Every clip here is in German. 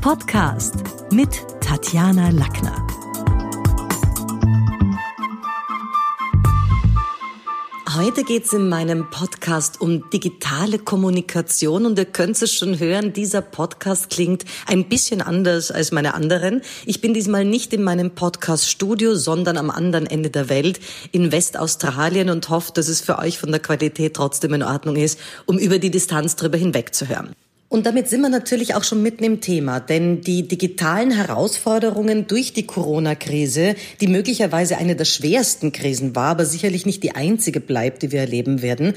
Podcast mit Tatjana Lackner. Heute geht es in meinem Podcast um digitale Kommunikation und ihr könnt es schon hören, dieser Podcast klingt ein bisschen anders als meine anderen. Ich bin diesmal nicht in meinem Podcast-Studio, sondern am anderen Ende der Welt in Westaustralien und hoffe, dass es für euch von der Qualität trotzdem in Ordnung ist, um über die Distanz drüber hinweg zu hören. Und damit sind wir natürlich auch schon mitten im Thema, denn die digitalen Herausforderungen durch die Corona-Krise, die möglicherweise eine der schwersten Krisen war, aber sicherlich nicht die einzige bleibt, die wir erleben werden,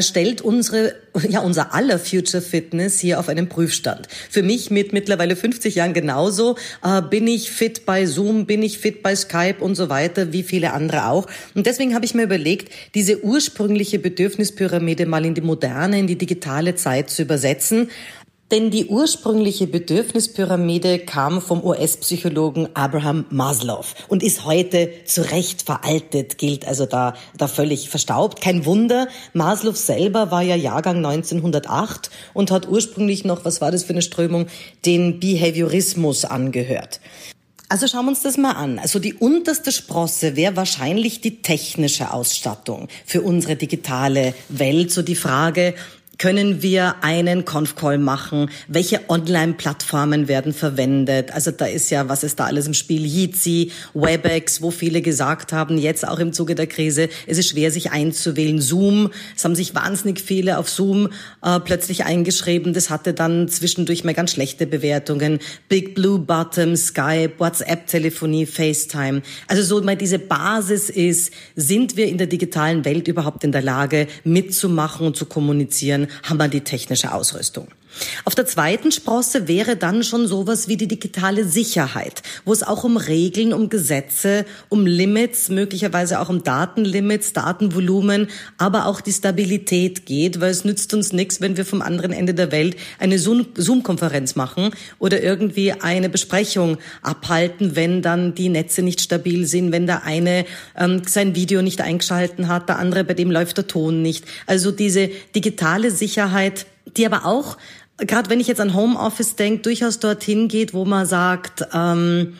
stellt unsere, ja, unser aller Future Fitness hier auf einen Prüfstand. Für mich mit mittlerweile 50 Jahren genauso, äh, bin ich fit bei Zoom, bin ich fit bei Skype und so weiter, wie viele andere auch. Und deswegen habe ich mir überlegt, diese ursprüngliche Bedürfnispyramide mal in die moderne, in die digitale Zeit zu übersetzen denn die ursprüngliche Bedürfnispyramide kam vom US-Psychologen Abraham Maslow und ist heute zu Recht veraltet, gilt also da, da völlig verstaubt. Kein Wunder, Maslow selber war ja Jahrgang 1908 und hat ursprünglich noch, was war das für eine Strömung, den Behaviorismus angehört. Also schauen wir uns das mal an. Also die unterste Sprosse wäre wahrscheinlich die technische Ausstattung für unsere digitale Welt. So die Frage, können wir einen Conf-Call machen? Welche Online-Plattformen werden verwendet? Also da ist ja, was ist da alles im Spiel? Jitsi, Webex, wo viele gesagt haben, jetzt auch im Zuge der Krise, es ist schwer, sich einzuwählen. Zoom, es haben sich wahnsinnig viele auf Zoom äh, plötzlich eingeschrieben. Das hatte dann zwischendurch mal ganz schlechte Bewertungen. Big Blue Bottom, Skype, WhatsApp-Telefonie, FaceTime. Also so mal diese Basis ist, sind wir in der digitalen Welt überhaupt in der Lage, mitzumachen und zu kommunizieren? Haben wir die technische Ausrüstung. Auf der zweiten Sprosse wäre dann schon sowas wie die digitale Sicherheit, wo es auch um Regeln, um Gesetze, um Limits, möglicherweise auch um Datenlimits, Datenvolumen, aber auch die Stabilität geht, weil es nützt uns nichts, wenn wir vom anderen Ende der Welt eine Zoom-Konferenz machen oder irgendwie eine Besprechung abhalten, wenn dann die Netze nicht stabil sind, wenn der eine ähm, sein Video nicht eingeschalten hat, der andere, bei dem läuft der Ton nicht. Also diese digitale Sicherheit, die aber auch gerade wenn ich jetzt an Homeoffice denke, durchaus dorthin geht, wo man sagt, ähm,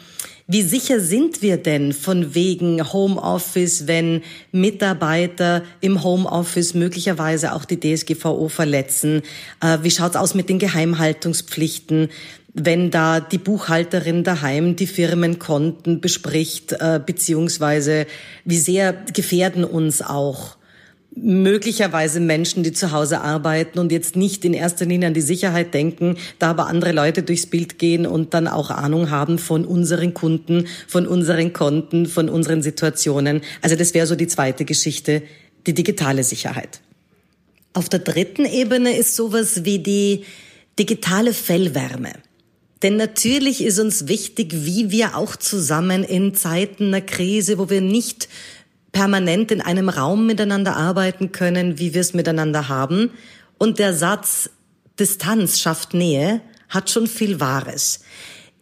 wie sicher sind wir denn von wegen Homeoffice, wenn Mitarbeiter im Homeoffice möglicherweise auch die DSGVO verletzen? Äh, wie schaut's aus mit den Geheimhaltungspflichten? wenn da die Buchhalterin daheim die Firmenkonten bespricht, äh, beziehungsweise wie sehr gefährden uns auch möglicherweise Menschen, die zu Hause arbeiten und jetzt nicht in erster Linie an die Sicherheit denken, da aber andere Leute durchs Bild gehen und dann auch Ahnung haben von unseren Kunden, von unseren Konten, von unseren Situationen. Also das wäre so die zweite Geschichte, die digitale Sicherheit. Auf der dritten Ebene ist sowas wie die digitale Fellwärme. Denn natürlich ist uns wichtig, wie wir auch zusammen in Zeiten einer Krise, wo wir nicht permanent in einem Raum miteinander arbeiten können, wie wir es miteinander haben. Und der Satz Distanz schafft Nähe hat schon viel Wahres.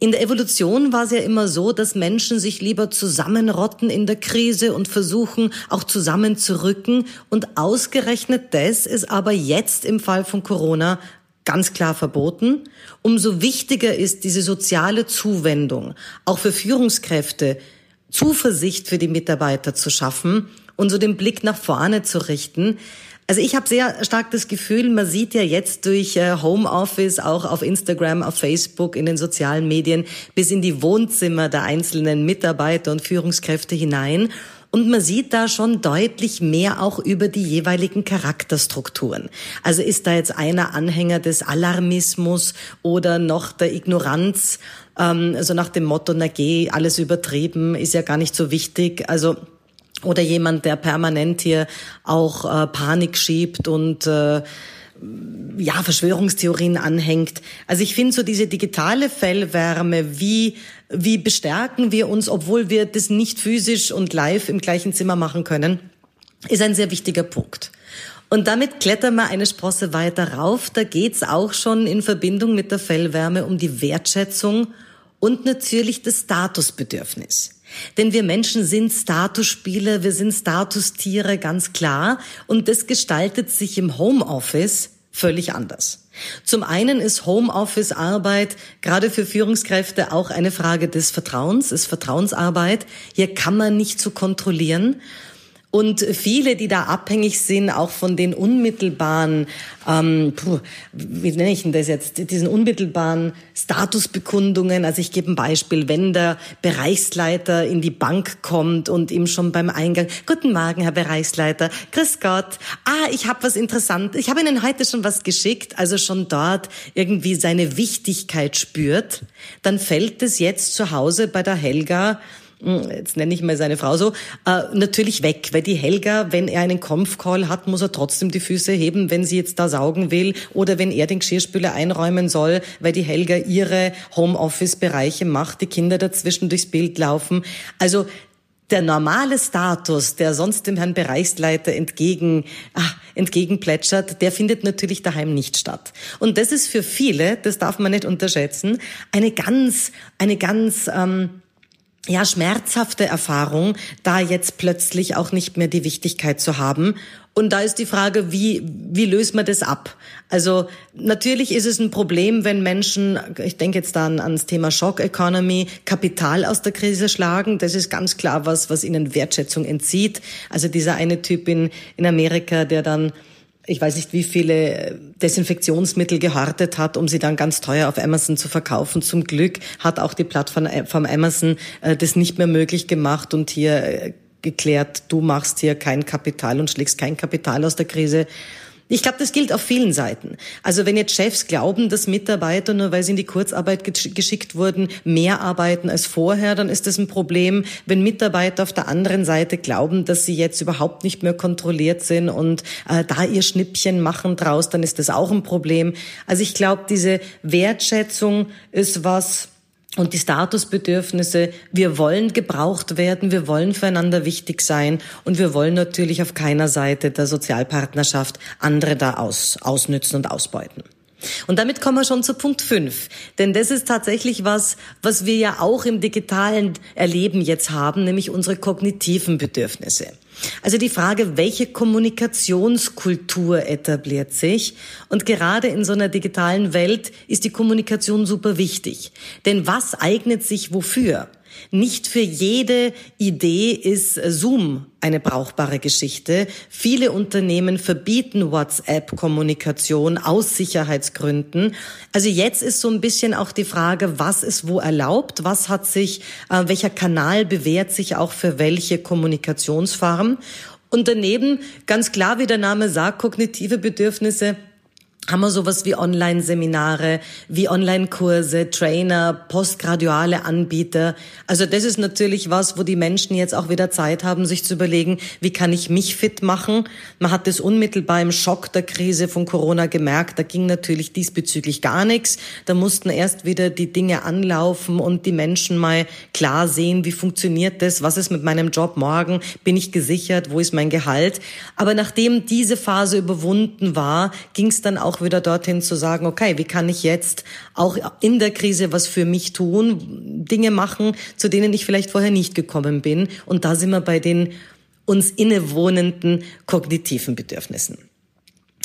In der Evolution war es ja immer so, dass Menschen sich lieber zusammenrotten in der Krise und versuchen, auch zusammenzurücken. Und ausgerechnet das ist aber jetzt im Fall von Corona ganz klar verboten. Umso wichtiger ist diese soziale Zuwendung, auch für Führungskräfte, Zuversicht für die Mitarbeiter zu schaffen und so den Blick nach vorne zu richten. Also ich habe sehr stark das Gefühl, man sieht ja jetzt durch äh, Homeoffice auch auf Instagram, auf Facebook, in den sozialen Medien bis in die Wohnzimmer der einzelnen Mitarbeiter und Führungskräfte hinein. Und man sieht da schon deutlich mehr auch über die jeweiligen Charakterstrukturen. Also ist da jetzt einer Anhänger des Alarmismus oder noch der Ignoranz ähm, also nach dem Motto, na geh, alles übertrieben, ist ja gar nicht so wichtig. Also oder jemand, der permanent hier auch äh, Panik schiebt und äh, ja, Verschwörungstheorien anhängt. Also ich finde so diese digitale Fellwärme, wie, wie bestärken wir uns, obwohl wir das nicht physisch und live im gleichen Zimmer machen können, ist ein sehr wichtiger Punkt. Und damit klettern wir eine Sprosse weiter rauf. Da geht's auch schon in Verbindung mit der Fellwärme um die Wertschätzung und natürlich das Statusbedürfnis. Denn wir Menschen sind Statusspieler, wir sind Statustiere, ganz klar. Und das gestaltet sich im Homeoffice völlig anders. Zum einen ist Homeoffice-Arbeit gerade für Führungskräfte auch eine Frage des Vertrauens, ist Vertrauensarbeit. Hier kann man nicht so kontrollieren. Und viele, die da abhängig sind, auch von den unmittelbaren, ähm, puh, wie nenne ich denn das jetzt, diesen unmittelbaren Statusbekundungen. Also ich gebe ein Beispiel, wenn der Bereichsleiter in die Bank kommt und ihm schon beim Eingang, guten Morgen, Herr Bereichsleiter, grüß Gott, ah, ich habe was Interessantes, ich habe Ihnen heute schon was geschickt, also schon dort irgendwie seine Wichtigkeit spürt, dann fällt es jetzt zu Hause bei der Helga jetzt nenne ich mal seine Frau so, äh, natürlich weg, weil die Helga, wenn er einen Konf-Call hat, muss er trotzdem die Füße heben, wenn sie jetzt da saugen will oder wenn er den Geschirrspüler einräumen soll, weil die Helga ihre Homeoffice-Bereiche macht, die Kinder dazwischen durchs Bild laufen. Also der normale Status, der sonst dem Herrn Bereichsleiter entgegen, ah, entgegenplätschert, der findet natürlich daheim nicht statt. Und das ist für viele, das darf man nicht unterschätzen, eine ganz, eine ganz ähm, ja, schmerzhafte Erfahrung, da jetzt plötzlich auch nicht mehr die Wichtigkeit zu haben. Und da ist die Frage, wie, wie löst man das ab? Also natürlich ist es ein Problem, wenn Menschen, ich denke jetzt dann ans Thema Shock Economy, Kapital aus der Krise schlagen. Das ist ganz klar was, was ihnen Wertschätzung entzieht. Also dieser eine Typ in, in Amerika, der dann ich weiß nicht, wie viele Desinfektionsmittel gehortet hat, um sie dann ganz teuer auf Amazon zu verkaufen. Zum Glück hat auch die Plattform von Amazon äh, das nicht mehr möglich gemacht und hier äh, geklärt, du machst hier kein Kapital und schlägst kein Kapital aus der Krise. Ich glaube, das gilt auf vielen Seiten. Also wenn jetzt Chefs glauben, dass Mitarbeiter, nur weil sie in die Kurzarbeit geschickt wurden, mehr arbeiten als vorher, dann ist das ein Problem. Wenn Mitarbeiter auf der anderen Seite glauben, dass sie jetzt überhaupt nicht mehr kontrolliert sind und äh, da ihr Schnippchen machen draus, dann ist das auch ein Problem. Also ich glaube, diese Wertschätzung ist was, und die Statusbedürfnisse, wir wollen gebraucht werden, wir wollen füreinander wichtig sein und wir wollen natürlich auf keiner Seite der Sozialpartnerschaft andere da aus, ausnützen und ausbeuten. Und damit kommen wir schon zu Punkt 5. Denn das ist tatsächlich was, was wir ja auch im digitalen Erleben jetzt haben, nämlich unsere kognitiven Bedürfnisse. Also die Frage, welche Kommunikationskultur etabliert sich? Und gerade in so einer digitalen Welt ist die Kommunikation super wichtig. Denn was eignet sich wofür? Nicht für jede Idee ist Zoom eine brauchbare Geschichte. Viele Unternehmen verbieten WhatsApp-Kommunikation aus Sicherheitsgründen. Also jetzt ist so ein bisschen auch die Frage, was ist wo erlaubt, was hat sich, äh, welcher Kanal bewährt sich auch für welche Kommunikationsform. Und daneben, ganz klar, wie der Name sagt, kognitive Bedürfnisse haben wir sowas wie Online-Seminare, wie Online-Kurse, Trainer, postgraduale Anbieter. Also das ist natürlich was, wo die Menschen jetzt auch wieder Zeit haben, sich zu überlegen, wie kann ich mich fit machen. Man hat das unmittelbar im Schock der Krise von Corona gemerkt. Da ging natürlich diesbezüglich gar nichts. Da mussten erst wieder die Dinge anlaufen und die Menschen mal klar sehen, wie funktioniert das, was ist mit meinem Job morgen, bin ich gesichert, wo ist mein Gehalt. Aber nachdem diese Phase überwunden war, ging es dann auch auch wieder dorthin zu sagen, okay, wie kann ich jetzt auch in der Krise was für mich tun, Dinge machen, zu denen ich vielleicht vorher nicht gekommen bin. Und da sind wir bei den uns innewohnenden kognitiven Bedürfnissen.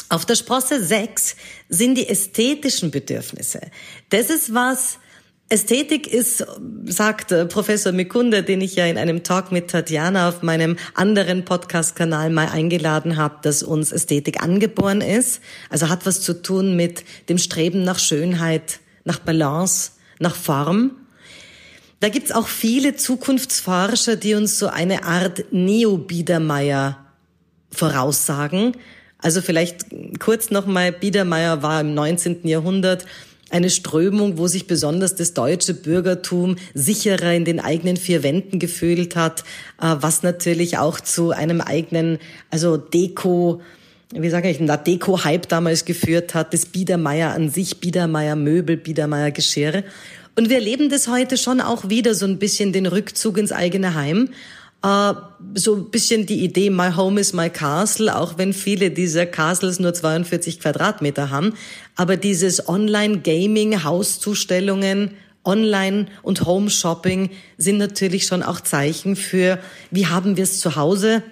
Auf der Sprosse 6 sind die ästhetischen Bedürfnisse. Das ist was, Ästhetik ist, sagt äh, Professor Mikunda, den ich ja in einem Talk mit Tatjana auf meinem anderen Podcast-Kanal mal eingeladen habe, dass uns Ästhetik angeboren ist. Also hat was zu tun mit dem Streben nach Schönheit, nach Balance, nach Form. Da gibt's auch viele Zukunftsforscher, die uns so eine Art Neo-Biedermeier voraussagen. Also vielleicht kurz nochmal, Biedermeier war im 19. Jahrhundert eine Strömung, wo sich besonders das deutsche Bürgertum sicherer in den eigenen vier Wänden gefühlt hat, äh, was natürlich auch zu einem eigenen, also Deko, wie sage ich, ein Deko-Hype damals geführt hat, das Biedermeier an sich, Biedermeier Möbel, Biedermeier Geschirr. Und wir erleben das heute schon auch wieder so ein bisschen den Rückzug ins eigene Heim. Uh, so ein bisschen die Idee, my home is my castle, auch wenn viele dieser Castles nur 42 Quadratmeter haben. Aber dieses Online-Gaming, Hauszustellungen, Online- und Home-Shopping sind natürlich schon auch Zeichen für, wie haben wir es zu Hause.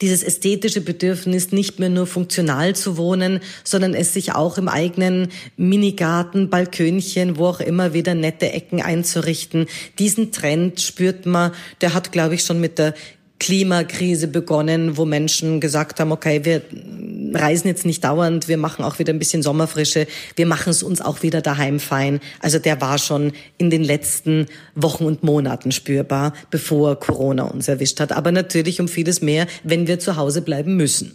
Dieses ästhetische Bedürfnis, nicht mehr nur funktional zu wohnen, sondern es sich auch im eigenen Minigarten, Balkönchen, wo auch immer wieder nette Ecken einzurichten. Diesen Trend spürt man, der hat, glaube ich, schon mit der Klimakrise begonnen, wo Menschen gesagt haben, okay, wir reisen jetzt nicht dauernd, wir machen auch wieder ein bisschen Sommerfrische, wir machen es uns auch wieder daheim fein. Also der war schon in den letzten Wochen und Monaten spürbar, bevor Corona uns erwischt hat. Aber natürlich um vieles mehr, wenn wir zu Hause bleiben müssen.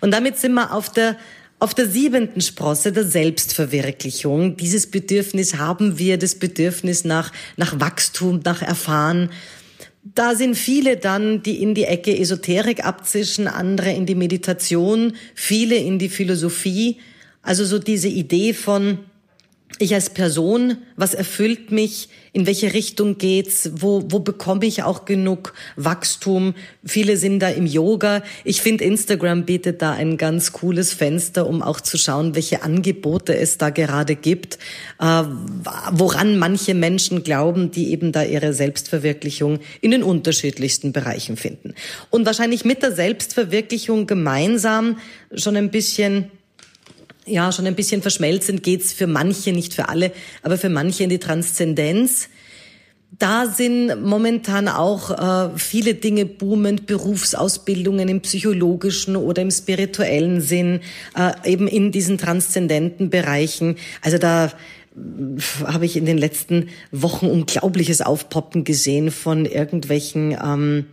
Und damit sind wir auf der auf der siebenten Sprosse der Selbstverwirklichung. Dieses Bedürfnis haben wir, das Bedürfnis nach, nach Wachstum, nach Erfahren. Da sind viele dann, die in die Ecke Esoterik abzischen, andere in die Meditation, viele in die Philosophie. Also so diese Idee von, ich als Person, was erfüllt mich, in welche Richtung geht's, wo, wo bekomme ich auch genug Wachstum? Viele sind da im Yoga. Ich finde, Instagram bietet da ein ganz cooles Fenster, um auch zu schauen, welche Angebote es da gerade gibt, äh, woran manche Menschen glauben, die eben da ihre Selbstverwirklichung in den unterschiedlichsten Bereichen finden. Und wahrscheinlich mit der Selbstverwirklichung gemeinsam schon ein bisschen ja schon ein bisschen verschmelzend geht's für manche, nicht für alle, aber für manche in die Transzendenz. Da sind momentan auch äh, viele Dinge boomend, Berufsausbildungen im psychologischen oder im spirituellen Sinn, äh, eben in diesen transzendenten Bereichen. Also da habe ich in den letzten Wochen Unglaubliches aufpoppen gesehen von irgendwelchen ähm,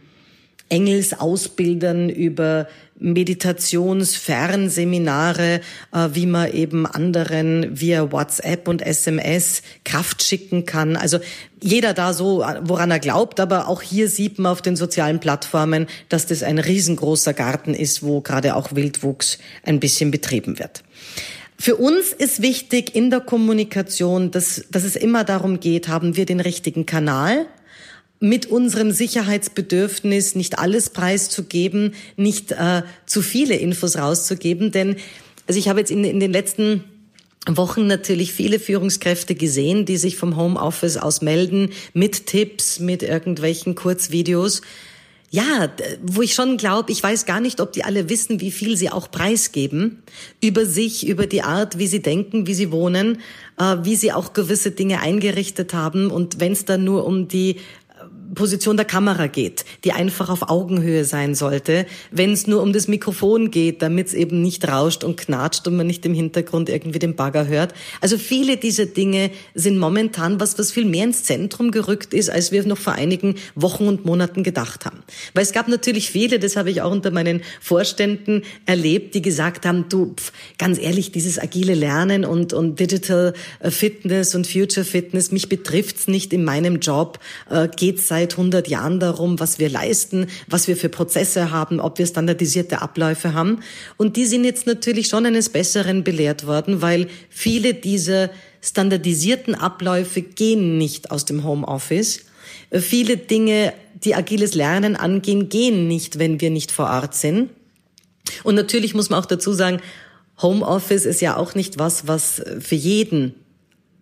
Engelsausbildern über Meditationsfernseminare, äh, wie man eben anderen via WhatsApp und SMS Kraft schicken kann. Also jeder da so, woran er glaubt, aber auch hier sieht man auf den sozialen Plattformen, dass das ein riesengroßer Garten ist, wo gerade auch Wildwuchs ein bisschen betrieben wird. Für uns ist wichtig in der Kommunikation, dass, dass es immer darum geht, haben wir den richtigen Kanal, mit unserem Sicherheitsbedürfnis nicht alles preiszugeben, nicht äh, zu viele Infos rauszugeben. Denn also ich habe jetzt in, in den letzten Wochen natürlich viele Führungskräfte gesehen, die sich vom Homeoffice aus melden mit Tipps, mit irgendwelchen Kurzvideos. Ja, wo ich schon glaube, ich weiß gar nicht, ob die alle wissen, wie viel sie auch preisgeben über sich, über die Art, wie sie denken, wie sie wohnen, äh, wie sie auch gewisse Dinge eingerichtet haben. Und wenn es dann nur um die Position der Kamera geht, die einfach auf Augenhöhe sein sollte, wenn es nur um das Mikrofon geht, damit es eben nicht rauscht und knatscht und man nicht im Hintergrund irgendwie den Bagger hört. Also viele dieser Dinge sind momentan was, was viel mehr ins Zentrum gerückt ist, als wir noch vor einigen Wochen und Monaten gedacht haben. Weil es gab natürlich viele, das habe ich auch unter meinen Vorständen erlebt, die gesagt haben, du, pf, ganz ehrlich, dieses agile Lernen und, und Digital äh, Fitness und Future Fitness, mich betrifft's nicht in meinem Job, äh, geht's seit seit 100 Jahren darum, was wir leisten, was wir für Prozesse haben, ob wir standardisierte Abläufe haben. Und die sind jetzt natürlich schon eines Besseren belehrt worden, weil viele dieser standardisierten Abläufe gehen nicht aus dem Homeoffice. Viele Dinge, die agiles Lernen angehen, gehen nicht, wenn wir nicht vor Ort sind. Und natürlich muss man auch dazu sagen, Homeoffice ist ja auch nicht was, was für jeden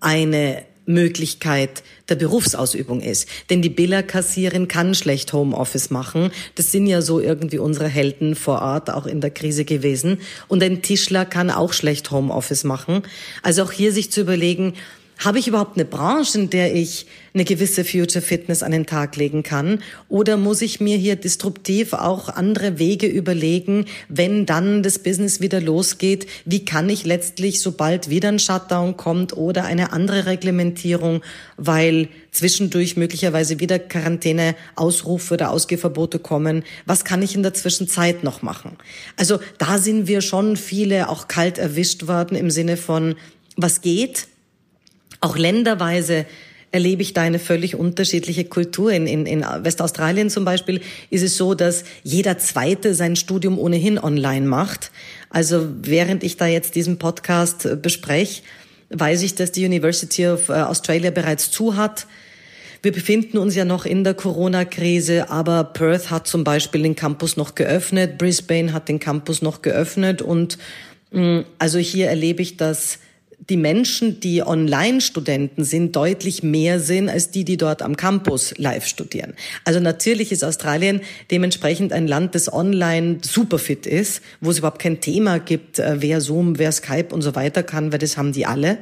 eine Möglichkeit der Berufsausübung ist. Denn die Billerkassierin kann schlecht Homeoffice machen. Das sind ja so irgendwie unsere Helden vor Ort, auch in der Krise gewesen. Und ein Tischler kann auch schlecht Homeoffice machen. Also auch hier sich zu überlegen, habe ich überhaupt eine Branche, in der ich eine gewisse Future Fitness an den Tag legen kann? Oder muss ich mir hier disruptiv auch andere Wege überlegen, wenn dann das Business wieder losgeht? Wie kann ich letztlich, sobald wieder ein Shutdown kommt oder eine andere Reglementierung, weil zwischendurch möglicherweise wieder Quarantäne, Ausrufe oder Ausgehverbote kommen, was kann ich in der Zwischenzeit noch machen? Also da sind wir schon viele auch kalt erwischt worden im Sinne von, was geht? Auch länderweise erlebe ich da eine völlig unterschiedliche Kultur. In, in, in Westaustralien zum Beispiel ist es so, dass jeder Zweite sein Studium ohnehin online macht. Also während ich da jetzt diesen Podcast äh, bespreche, weiß ich, dass die University of äh, Australia bereits zu hat. Wir befinden uns ja noch in der Corona-Krise, aber Perth hat zum Beispiel den Campus noch geöffnet, Brisbane hat den Campus noch geöffnet und mm, also hier erlebe ich, dass die Menschen, die Online-Studenten sind, deutlich mehr sind als die, die dort am Campus live studieren. Also natürlich ist Australien dementsprechend ein Land, das online superfit ist, wo es überhaupt kein Thema gibt, äh, wer Zoom, wer Skype und so weiter kann, weil das haben die alle.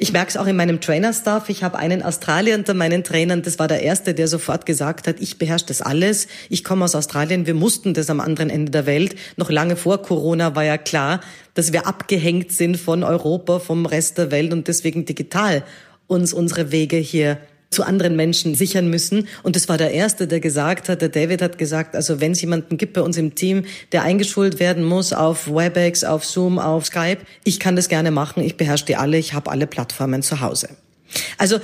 Ich merke es auch in meinem Trainerstaff. Ich habe einen Australier unter meinen Trainern. Das war der erste, der sofort gesagt hat, ich beherrsche das alles. Ich komme aus Australien. Wir mussten das am anderen Ende der Welt. Noch lange vor Corona war ja klar, dass wir abgehängt sind von Europa, vom Rest der Welt und deswegen digital uns unsere Wege hier zu anderen Menschen sichern müssen. Und das war der Erste, der gesagt hat, der David hat gesagt, also wenn es jemanden gibt bei uns im Team, der eingeschult werden muss auf WebEx, auf Zoom, auf Skype, ich kann das gerne machen, ich beherrsche die alle, ich habe alle Plattformen zu Hause. Also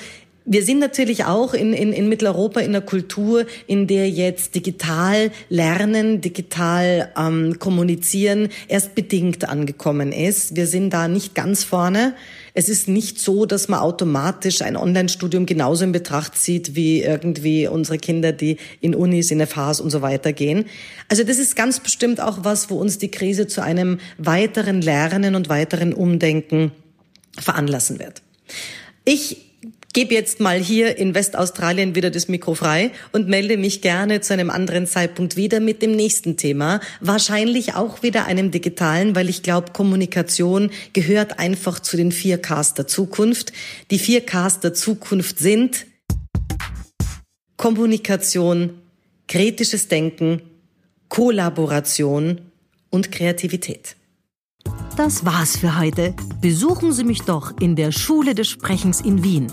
wir sind natürlich auch in, in, in Mitteleuropa in einer Kultur, in der jetzt digital lernen, digital ähm, kommunizieren erst bedingt angekommen ist. Wir sind da nicht ganz vorne. Es ist nicht so, dass man automatisch ein Online-Studium genauso in Betracht zieht wie irgendwie unsere Kinder, die in Unis, in FHs und so weiter gehen. Also das ist ganz bestimmt auch was, wo uns die Krise zu einem weiteren Lernen und weiteren Umdenken veranlassen wird. Ich gebe jetzt mal hier in Westaustralien wieder das Mikro frei und melde mich gerne zu einem anderen Zeitpunkt wieder mit dem nächsten Thema. Wahrscheinlich auch wieder einem digitalen, weil ich glaube, Kommunikation gehört einfach zu den vier Ks der Zukunft. Die vier Ks der Zukunft sind Kommunikation, kritisches Denken, Kollaboration und Kreativität. Das war's für heute. Besuchen Sie mich doch in der Schule des Sprechens in Wien